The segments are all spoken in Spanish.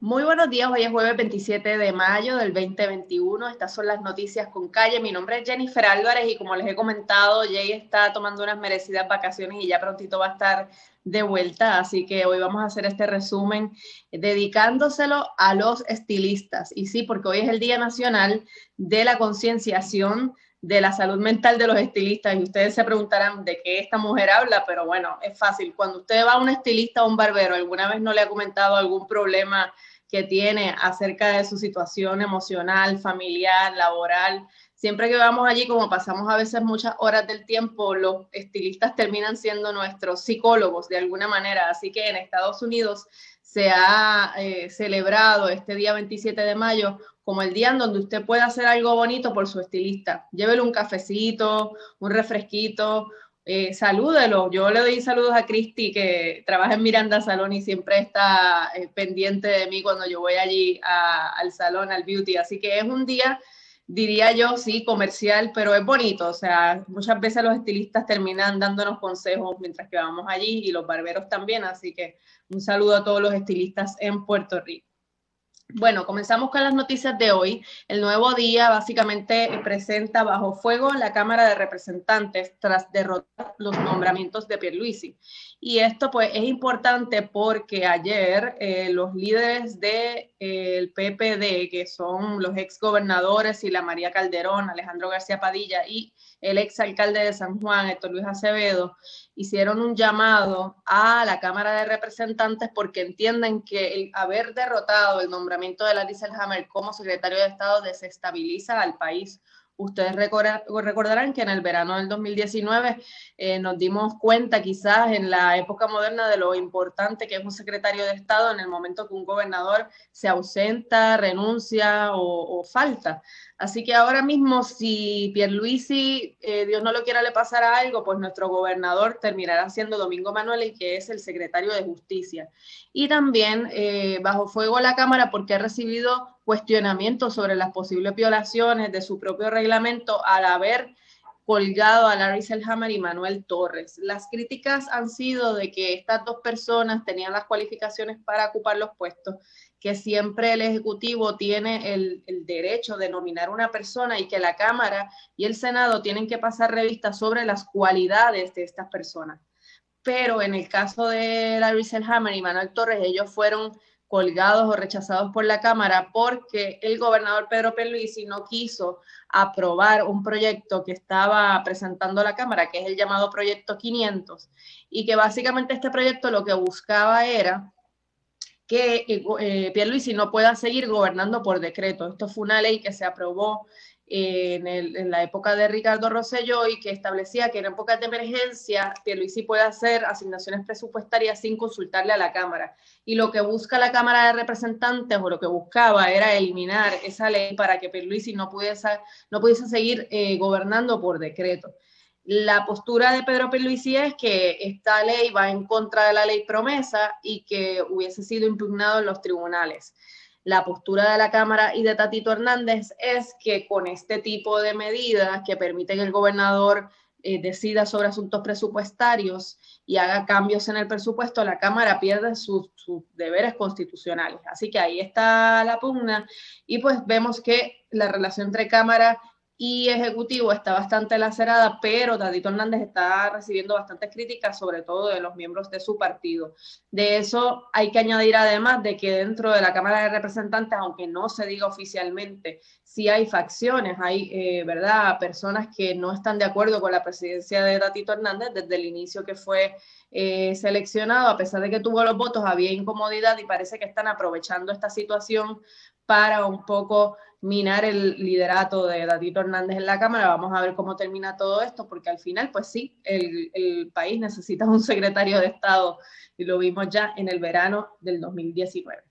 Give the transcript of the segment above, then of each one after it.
Muy buenos días, hoy es jueves 27 de mayo del 2021. Estas son las noticias con calle. Mi nombre es Jennifer Álvarez y como les he comentado, Jay está tomando unas merecidas vacaciones y ya prontito va a estar de vuelta. Así que hoy vamos a hacer este resumen dedicándoselo a los estilistas. Y sí, porque hoy es el Día Nacional de la Concienciación de la salud mental de los estilistas y ustedes se preguntarán de qué esta mujer habla, pero bueno, es fácil. Cuando usted va a un estilista o un barbero, alguna vez no le ha comentado algún problema que tiene acerca de su situación emocional, familiar, laboral. Siempre que vamos allí, como pasamos a veces muchas horas del tiempo, los estilistas terminan siendo nuestros psicólogos de alguna manera. Así que en Estados Unidos se ha eh, celebrado este día 27 de mayo como el día en donde usted puede hacer algo bonito por su estilista. Llévele un cafecito, un refresquito, eh, salúdelo. Yo le doy saludos a Cristi, que trabaja en Miranda Salón y siempre está eh, pendiente de mí cuando yo voy allí al salón, al beauty. Así que es un día, diría yo, sí, comercial, pero es bonito. O sea, muchas veces los estilistas terminan dándonos consejos mientras que vamos allí y los barberos también. Así que un saludo a todos los estilistas en Puerto Rico. Bueno, comenzamos con las noticias de hoy. El nuevo día básicamente presenta bajo fuego la Cámara de Representantes tras derrotar los nombramientos de Pierluisi. Y esto pues es importante porque ayer eh, los líderes del de, eh, PPD, que son los ex gobernadores y la María Calderón, Alejandro García Padilla y el ex alcalde de San Juan, Héctor Luis Acevedo, hicieron un llamado a la Cámara de Representantes porque entienden que el haber derrotado el nombramiento de Larissa Hammer como secretario de Estado desestabiliza al país. Ustedes recordarán que en el verano del 2019 eh, nos dimos cuenta quizás en la época moderna de lo importante que es un secretario de Estado en el momento que un gobernador se ausenta, renuncia o, falta. Así que ahora mismo si Pierluisi, eh, Dios no lo quiera, le pasara algo, pues nuestro gobernador terminará siendo Domingo Manuel, que es el secretario de Justicia. Y también eh, bajo fuego la Cámara porque ha recibido cuestionamientos sobre las posibles violaciones de su propio reglamento al haber colgado a Larry Selhammer y Manuel Torres. Las críticas han sido de que estas dos personas tenían las cualificaciones para ocupar los puestos, que siempre el Ejecutivo tiene el, derecho de nominar una persona y que la Cámara y el Senado tienen que pasar revista sobre las cualidades de estas personas. Pero en el caso de Larry Selhammer y Manuel Torres, ellos fueron colgados o rechazados por la Cámara porque el gobernador Pedro Pierluisi no quiso aprobar un proyecto que estaba presentando la Cámara, que es el llamado Proyecto 500, y que básicamente este proyecto lo que buscaba era que eh, Pierluisi no pueda seguir gobernando por decreto. Esto fue una ley que se aprobó en, la época de Ricardo Rosselló y que establecía que en épocas de emergencia Pierluisi puede hacer asignaciones presupuestarias sin consultarle a la Cámara. Y lo que busca la Cámara de Representantes o lo que buscaba era eliminar esa ley para que Pierluisi no pudiese, no pudiese seguir eh, gobernando por decreto. La postura de Pedro Pierluisi es que esta ley va en contra de la ley promesa y que hubiese sido impugnado en los tribunales la postura de la Cámara y de Tatito Hernández es que con este tipo de medidas que permiten el gobernador eh, decida sobre asuntos presupuestarios y haga cambios en el presupuesto, la Cámara pierde sus, sus deberes constitucionales. Así que ahí está la pugna y pues vemos que la relación entre Cámara y Ejecutivo está bastante lacerada, pero Dadito Hernández está recibiendo bastantes críticas, sobre todo de los miembros de su partido. De eso hay que añadir además de que dentro de la Cámara de Representantes, aunque no se diga oficialmente, sí hay facciones, hay, eh, ¿verdad?, personas que no están de acuerdo con la presidencia de Dadito Hernández desde el inicio que fue eh, seleccionado, a pesar de que tuvo los votos, había incomodidad y parece que están aprovechando esta situación para un poco minar el liderato de Datito Hernández en la Cámara. Vamos a ver cómo termina todo esto, porque al final, pues sí, el, país necesita un secretario de Estado y lo vimos ya en el verano del 2019.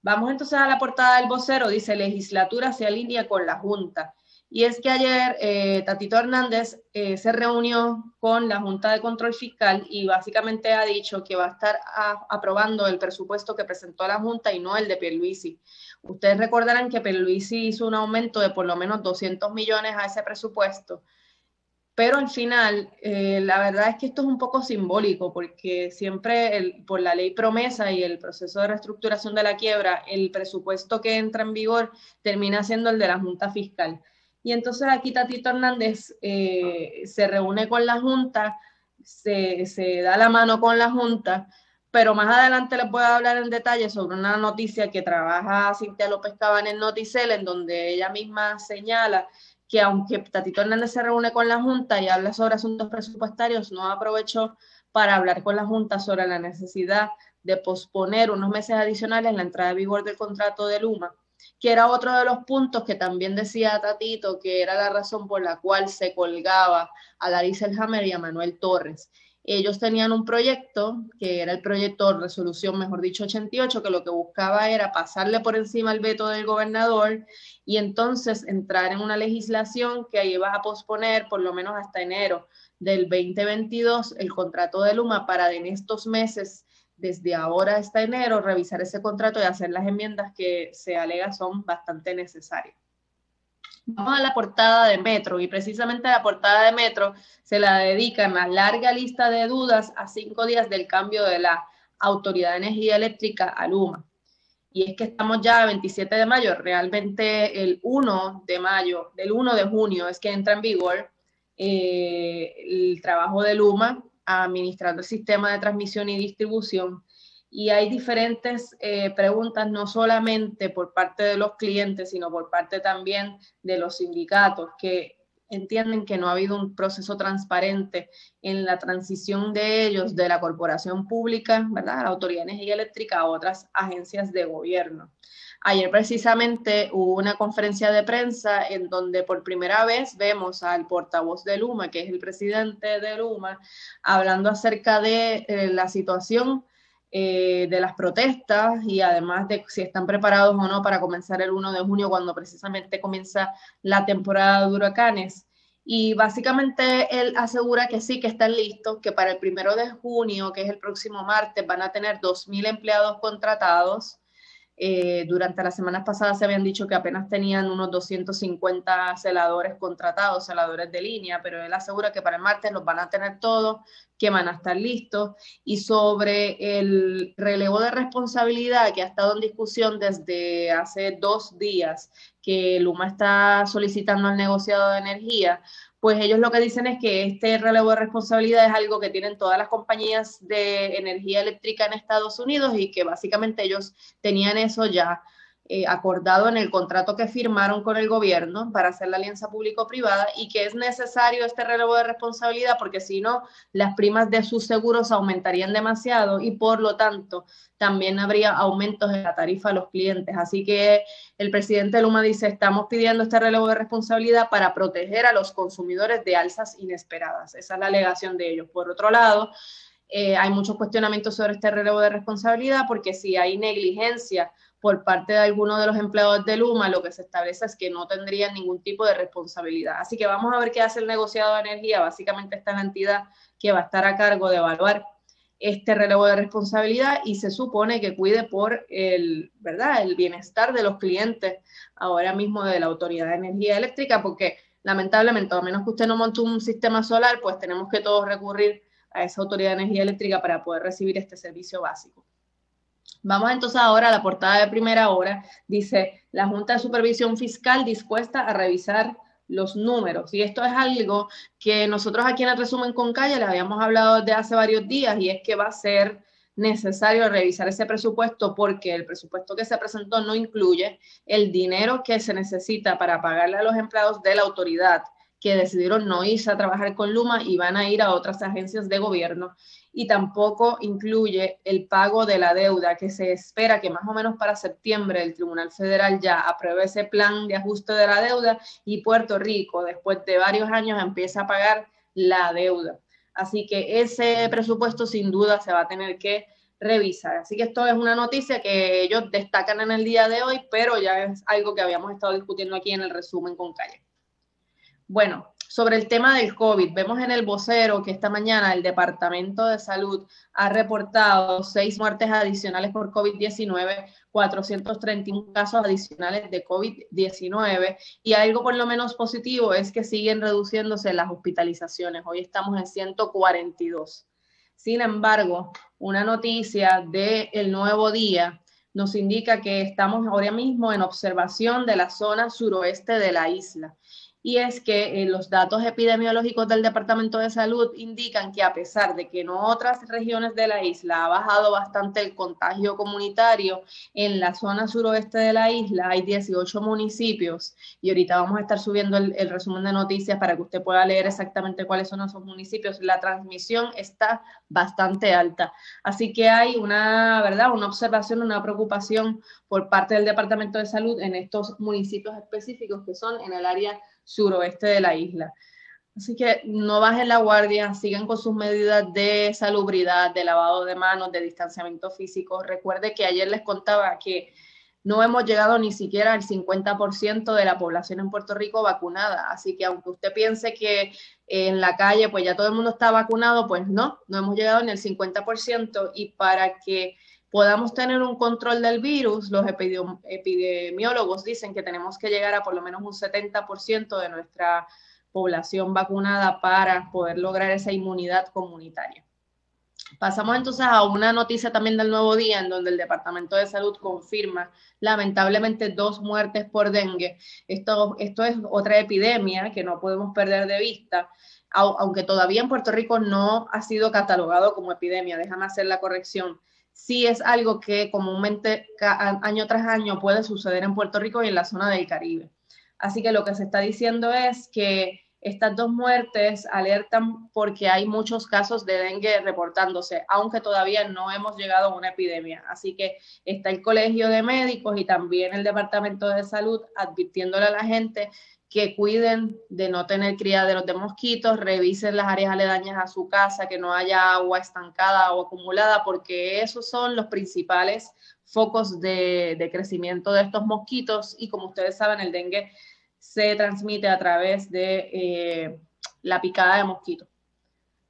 Vamos entonces a la portada del vocero, dice legislatura se alinea con la Junta. Y es que ayer eh, Tatito Hernández eh, se reunió con la Junta de Control Fiscal y básicamente ha dicho que va a estar aprobando el presupuesto que presentó la Junta y no el de Pierluisi. Ustedes recordarán que Pierluisi hizo un aumento de por lo menos 200 millones a ese presupuesto pero al final, eh, la verdad es que esto es un poco simbólico, porque siempre por la ley promesa y el proceso de reestructuración de la quiebra, el presupuesto que entra en vigor termina siendo el de la Junta Fiscal. Y entonces aquí Tatito Hernández eh, se reúne con la Junta, se, se da la mano con la Junta, pero más adelante les voy a hablar en detalle sobre una noticia que trabaja Cintia López Cabán en Noticel, en donde ella misma señala que aunque Tatito Hernández se reúne con la Junta y habla sobre asuntos presupuestarios, no aprovechó para hablar con la Junta sobre la necesidad de posponer unos meses adicionales la entrada de vigor del contrato de Luma, que era otro de los puntos que también decía Tatito que era la razón por la cual se colgaba a Larissa Hammer y a Manuel Torres. Ellos tenían un proyecto, que era el proyecto Resolución, mejor dicho, 88, que lo que buscaba era pasarle por encima el veto del gobernador y entonces entrar en una legislación que iba a posponer por lo menos hasta enero del 2022 el contrato de Luma para en estos meses, desde ahora hasta enero, revisar ese contrato y hacer las enmiendas que se alega son bastante necesarias. Vamos a la portada de Metro y precisamente la portada de Metro se la dedica una larga lista de dudas a cinco días del cambio de la Autoridad de Energía Eléctrica a Luma. Y es que estamos ya a 27 de mayo, realmente el 1 de mayo, del 1 de junio es que entra en vigor eh, el trabajo de Luma administrando el sistema de transmisión y distribución y hay diferentes eh, preguntas, no solamente por parte de los clientes, sino por parte también de los sindicatos, que entienden que no ha habido un proceso transparente en la transición de ellos de la corporación pública, ¿verdad? La Autoridad de Energía Eléctrica a otras agencias de gobierno. Ayer precisamente hubo una conferencia de prensa en donde por primera vez vemos al portavoz de Luma, que es el presidente de Luma, hablando acerca de eh, la situación eh, de las protestas y además de si están preparados o no para comenzar el 1 de junio cuando precisamente comienza la temporada de huracanes. Y básicamente él asegura que sí, que están listos, que para el primero de junio, que es el próximo martes, van a tener 2.000 empleados contratados eh, durante las semanas pasadas se habían dicho que apenas tenían unos 250 celadores contratados, celadores de línea, pero él asegura que para el martes los van a tener todos, que van a estar listos. Y sobre el relevo de responsabilidad que ha estado en discusión desde hace dos días, que Luma está solicitando al negociado de energía, pues ellos lo que dicen es que este relevo de responsabilidad es algo que tienen todas las compañías de energía eléctrica en Estados Unidos y que básicamente ellos tenían eso ya eh, acordado en el contrato que firmaron con el gobierno para hacer la alianza público-privada y que es necesario este relevo de responsabilidad porque si no, las primas de sus seguros aumentarían demasiado y por lo tanto también habría aumentos en la tarifa a los clientes. Así que el presidente Luma dice, estamos pidiendo este relevo de responsabilidad para proteger a los consumidores de alzas inesperadas. Esa es la alegación de ellos. Por otro lado, eh, hay muchos cuestionamientos sobre este relevo de responsabilidad porque si hay negligencia por parte de alguno de los empleados de Luma, lo que se establece es que no tendrían ningún tipo de responsabilidad. Así que vamos a ver qué hace el negociado de energía. Básicamente está la entidad que va a estar a cargo de evaluar este relevo de responsabilidad y se supone que cuide por el, ¿verdad? el bienestar de los clientes ahora mismo de la Autoridad de Energía Eléctrica, porque lamentablemente, a menos que usted no monte un sistema solar, pues tenemos que todos recurrir a esa Autoridad de Energía Eléctrica para poder recibir este servicio básico. Vamos entonces ahora a la portada de primera hora. Dice, la Junta de Supervisión Fiscal dispuesta a revisar los números. Y esto es algo que nosotros aquí en el resumen con calle les habíamos hablado desde hace varios días y es que va a ser necesario revisar ese presupuesto porque el presupuesto que se presentó no incluye el dinero que se necesita para pagarle a los empleados de la autoridad que decidieron no irse a trabajar con Luma y van a ir a otras agencias de gobierno y tampoco incluye el pago de la deuda, que se espera que más o menos para septiembre el Tribunal Federal ya apruebe ese plan de ajuste de la deuda y Puerto Rico, después de varios años, empieza a pagar la deuda. Así que ese presupuesto sin duda se va a tener que revisar. Así que esto es una noticia que ellos destacan en el día de hoy, pero ya es algo que habíamos estado discutiendo aquí en el resumen con calle. Bueno, sobre el tema del COVID, vemos en el vocero que esta mañana el Departamento de Salud ha reportado seis muertes adicionales por COVID-19, 431 casos adicionales de COVID-19 y algo por lo menos positivo es que siguen reduciéndose las hospitalizaciones. Hoy estamos en 142. Sin embargo, una noticia del nuevo día nos indica que estamos ahora mismo en observación de la zona suroeste de la isla y es que eh, los datos epidemiológicos del Departamento de Salud indican que a pesar de que en otras regiones de la isla ha bajado bastante el contagio comunitario, en la zona suroeste de la isla hay 18 municipios y ahorita vamos a estar subiendo el, el resumen de noticias para que usted pueda leer exactamente cuáles son esos municipios. La transmisión está bastante alta. Así que hay una, ¿verdad? Una observación, una preocupación por parte del Departamento de Salud en estos municipios específicos que son en el área suroeste de la isla. Así que no bajen la guardia, sigan con sus medidas de salubridad, de lavado de manos, de distanciamiento físico. Recuerde que ayer les contaba que no hemos llegado ni siquiera al 50% de la población en Puerto Rico vacunada. Así que aunque usted piense que en la calle pues ya todo el mundo está vacunado, pues no, no hemos llegado ni al 50% y para que podamos tener un control del virus, los epidemiólogos dicen que tenemos que llegar a por lo menos un 70% de nuestra población vacunada para poder lograr esa inmunidad comunitaria. Pasamos entonces a una noticia también del nuevo día en donde el Departamento de Salud confirma lamentablemente dos muertes por dengue. Esto, esto es otra epidemia que no podemos perder de vista, aunque todavía en Puerto Rico no ha sido catalogado como epidemia. Déjame hacer la corrección sí es algo que comúnmente año tras año puede suceder en Puerto Rico y en la zona del Caribe. Así que lo que se está diciendo es que estas dos muertes alertan porque hay muchos casos de dengue reportándose, aunque todavía no hemos llegado a una epidemia. Así que está el Colegio de Médicos y también el Departamento de Salud advirtiéndole a la gente que cuiden de no tener criaderos de mosquitos, revisen las áreas aledañas a su casa, que no haya agua estancada o acumulada, porque esos son los principales focos de, crecimiento de estos mosquitos y como ustedes saben, el dengue se transmite a través de eh, la picada de mosquitos.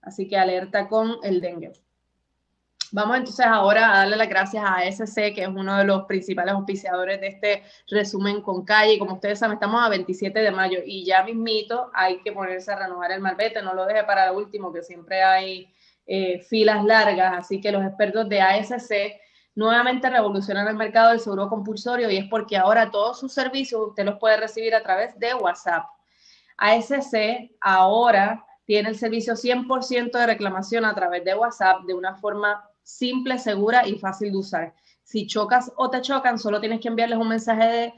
Así que alerta con el dengue. Vamos entonces ahora a darle las gracias a SC, que es uno de los principales auspiciadores de este resumen con calle. Como ustedes saben, estamos a 27 de mayo y ya mismito hay que ponerse a renovar el malvete. No lo deje para el último, que siempre hay eh, filas largas. Así que los expertos de ASC nuevamente revolucionan el mercado del seguro compulsorio y es porque ahora todos sus servicios usted los puede recibir a través de WhatsApp. ASC ahora tiene el servicio 100% de reclamación a través de WhatsApp de una forma simple, segura y fácil de usar. Si chocas o te chocan, solo tienes que enviarles un mensaje de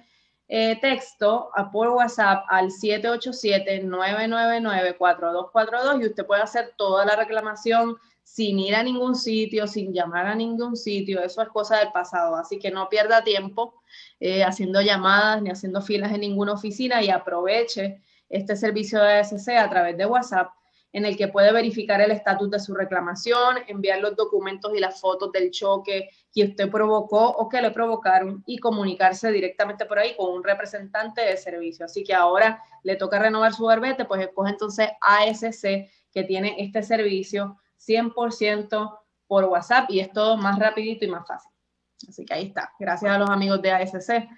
eh, texto a, por WhatsApp al 787-999-4242 y usted puede hacer toda la reclamación sin ir a ningún sitio, sin llamar a ningún sitio. Eso es cosa del pasado. Así que no pierda tiempo eh, haciendo llamadas ni haciendo filas en ninguna oficina y aproveche este servicio de ASC a través de WhatsApp en el que puede verificar el estatus de su reclamación, enviar los documentos y las fotos del choque que usted provocó o que le provocaron y comunicarse directamente por ahí con un representante de servicio. Así que ahora le toca renovar su barbete, pues escoge entonces ASC que tiene este servicio 100% por WhatsApp y es todo más rapidito y más fácil. Así que ahí está. Gracias a los amigos de ASC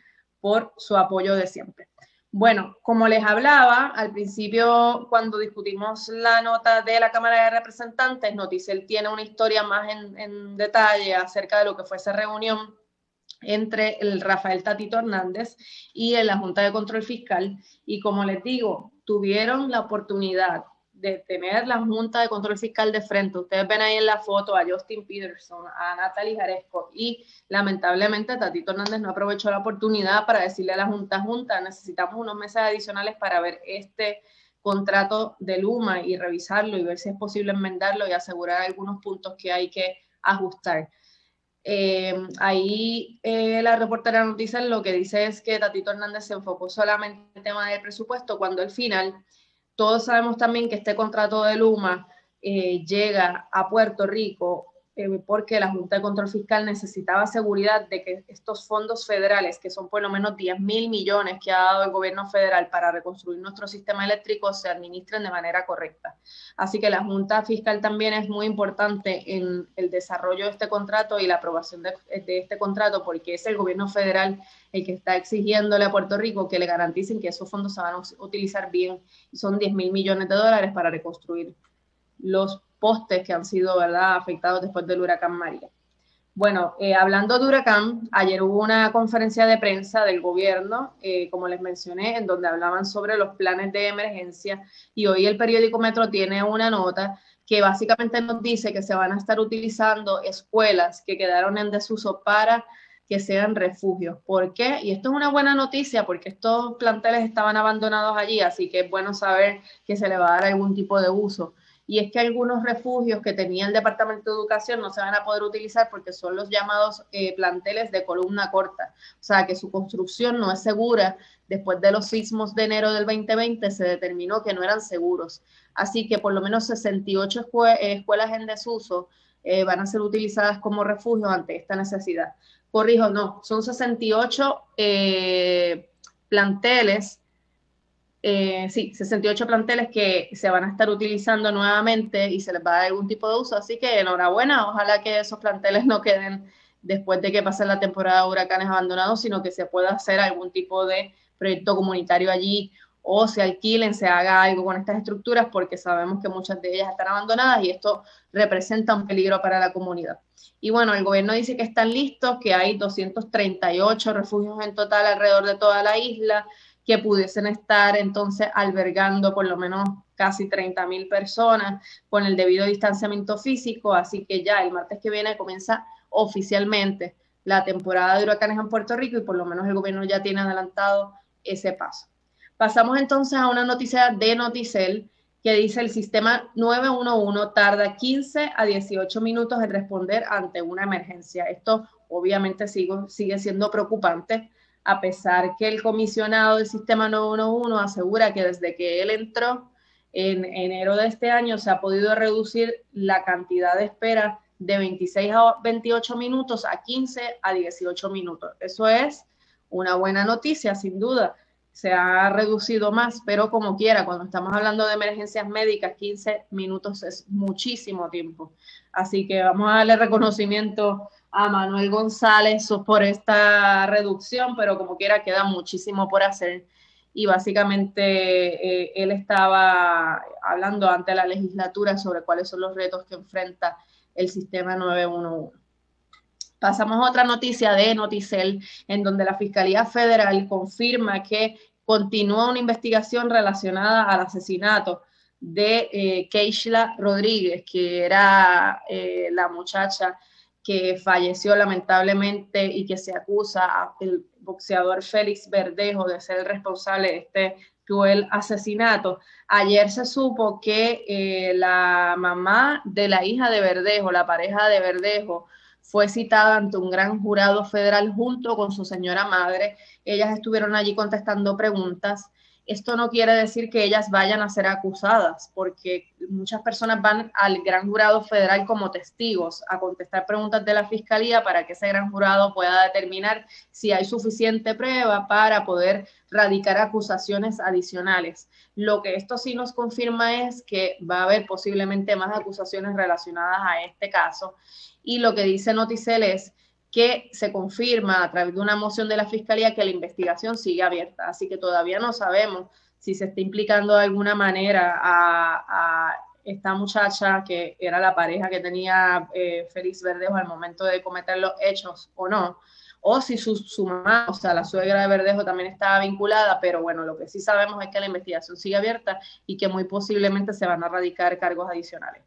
por su apoyo de siempre. Bueno, como les hablaba al principio, cuando discutimos la nota de la Cámara de Representantes, Noticel tiene una historia más en, detalle acerca de lo que fue esa reunión entre el Rafael Tatito Hernández y la Junta de Control Fiscal. Y como les digo, tuvieron la oportunidad de tener la Junta de Control Fiscal de frente. Ustedes ven ahí en la foto a Justin Peterson, a Natalie Jaresco y lamentablemente Tatito Hernández no aprovechó la oportunidad para decirle a la Junta, Junta, necesitamos unos meses adicionales para ver este contrato de Luma y revisarlo y ver si es posible enmendarlo y asegurar algunos puntos que hay que ajustar. Eh, ahí eh, la reportera noticia lo que dice es que Tatito Hernández se enfocó solamente en el tema del presupuesto cuando al final todos sabemos también que este contrato de Luma eh, llega a Puerto Rico porque la Junta de Control Fiscal necesitaba seguridad de que estos fondos federales, que son por lo menos 10 mil millones que ha dado el gobierno federal para reconstruir nuestro sistema eléctrico, se administren de manera correcta. Así que la Junta Fiscal también es muy importante en el desarrollo de este contrato y la aprobación de, este contrato, porque es el gobierno federal el que está exigiéndole a Puerto Rico que le garanticen que esos fondos se van a utilizar bien son 10 mil millones de dólares para reconstruir los postes que han sido ¿verdad? afectados después del huracán María. Bueno, eh, hablando de huracán, ayer hubo una conferencia de prensa del gobierno, eh, como les mencioné, en donde hablaban sobre los planes de emergencia y hoy el periódico Metro tiene una nota que básicamente nos dice que se van a estar utilizando escuelas que quedaron en desuso para que sean refugios. ¿Por qué? Y esto es una buena noticia porque estos planteles estaban abandonados allí, así que es bueno saber que se le va a dar algún tipo de uso y es que algunos refugios que tenía el Departamento de Educación no se van a poder utilizar porque son los llamados eh, planteles de columna corta, o sea que su construcción no es segura. Después de los sismos de enero del 2020 se determinó que no eran seguros, así que por lo menos 68 eh, escuelas en desuso eh, van a ser utilizadas como refugio ante esta necesidad. Corrijo, no, son 68 planteles eh, sí, 68 planteles que se van a estar utilizando nuevamente y se les va a dar algún tipo de uso. Así que enhorabuena, ojalá que esos planteles no queden después de que pase la temporada de huracanes abandonados, sino que se pueda hacer algún tipo de proyecto comunitario allí o se alquilen, se haga algo con estas estructuras porque sabemos que muchas de ellas están abandonadas y esto representa un peligro para la comunidad. Y bueno, el gobierno dice que están listos, que hay 238 refugios en total alrededor de toda la isla, que pudiesen estar entonces albergando por lo menos casi 30 mil personas con el debido distanciamiento físico, así que ya el martes que viene comienza oficialmente la temporada de huracanes en Puerto Rico y por lo menos el gobierno ya tiene adelantado ese paso. Pasamos entonces a una noticia de Noticel que dice el sistema 911 tarda 15 a 18 minutos en responder ante una emergencia. Esto obviamente sigue, sigue siendo preocupante a pesar que el comisionado del sistema 911 asegura que desde que él entró en enero de este año se ha podido reducir la cantidad de espera de 26 a 28 minutos a 15 a 18 minutos. Eso es una buena noticia, sin duda. Se ha reducido más, pero como quiera, cuando estamos hablando de emergencias médicas, 15 minutos es muchísimo tiempo. Así que vamos a darle reconocimiento a Manuel González por esta reducción, pero como quiera queda muchísimo por hacer. Y básicamente eh, él estaba hablando ante la legislatura sobre cuáles son los retos que enfrenta el sistema 911. Pasamos a otra noticia de Noticel, en donde la Fiscalía Federal confirma que continúa una investigación relacionada al asesinato de eh, Keishla Rodríguez, que era eh, la muchacha que falleció lamentablemente y que se acusa al boxeador Félix Verdejo de ser el responsable de este cruel asesinato. Ayer se supo que eh, la mamá de la hija de Verdejo, la pareja de Verdejo, fue citada ante un gran jurado federal junto con su señora madre. Ellas estuvieron allí contestando preguntas esto no quiere decir que ellas vayan a ser acusadas, porque muchas personas van al gran jurado federal como testigos a contestar preguntas de la fiscalía para que ese gran jurado pueda determinar si hay suficiente prueba para poder radicar acusaciones adicionales. Lo que esto sí nos confirma es que va a haber posiblemente más acusaciones relacionadas a este caso. Y lo que dice Noticel es que se confirma a través de una moción de la Fiscalía que la investigación sigue abierta. Así que todavía no sabemos si se está implicando de alguna manera a, esta muchacha que era la pareja que tenía eh, Félix Verdejo al momento de cometer los hechos o no, o si su, su mamá, o sea, la suegra de Verdejo también estaba vinculada, pero bueno, lo que sí sabemos es que la investigación sigue abierta y que muy posiblemente se van a radicar cargos adicionales.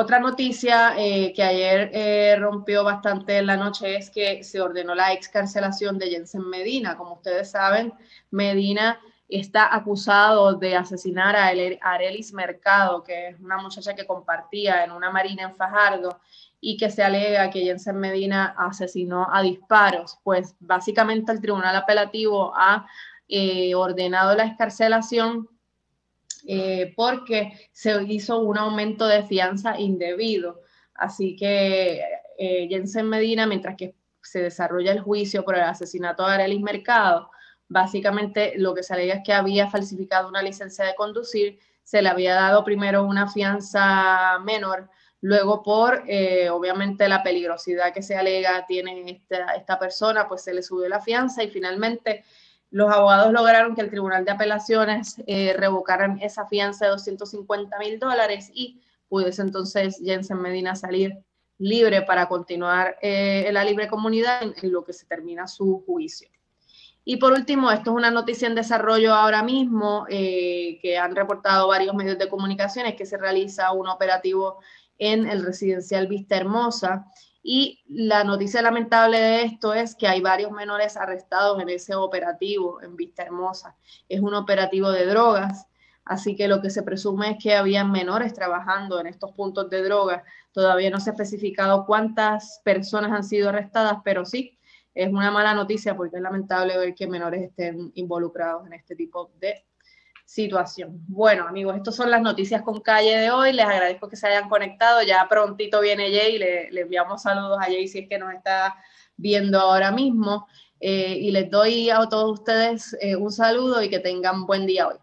Otra noticia eh, que ayer eh, rompió bastante en la noche es que se ordenó la excarcelación de Jensen Medina. Como ustedes saben, Medina está acusado de asesinar a Arelis Mercado, que es una muchacha que compartía en una marina en Fajardo y que se alega que Jensen Medina asesinó a disparos. Pues básicamente el Tribunal Apelativo ha eh, ordenado la excarcelación eh, porque se hizo un aumento de fianza indebido. Así que eh, Jensen Medina, mientras que se desarrolla el juicio por el asesinato de Arelis Mercado, básicamente lo que se alega es que había falsificado una licencia de conducir, se le había dado primero una fianza menor, luego por, eh, obviamente, la peligrosidad que se alega tiene esta, esta persona, pues se le subió la fianza y finalmente los abogados lograron que el Tribunal de Apelaciones eh, revocaran esa fianza de 250 mil dólares y pudiese entonces Jensen Medina salir libre para continuar eh, en la libre comunidad en, lo que se termina su juicio. Y por último, esto es una noticia en desarrollo ahora mismo eh, que han reportado varios medios de comunicación, es que se realiza un operativo en el residencial Vista Hermosa y la noticia lamentable de esto es que hay varios menores arrestados en ese operativo en Vista Hermosa. Es un operativo de drogas, así que lo que se presume es que había menores trabajando en estos puntos de drogas. Todavía no se ha especificado cuántas personas han sido arrestadas, pero sí, es una mala noticia porque es lamentable ver que menores estén involucrados en este tipo de situación. Bueno, amigos, estas son las noticias con calle de hoy. Les agradezco que se hayan conectado. Ya prontito viene Jay, le, le enviamos saludos a Jay si es que nos está viendo ahora mismo. Eh, y les doy a todos ustedes eh, un saludo y que tengan buen día hoy.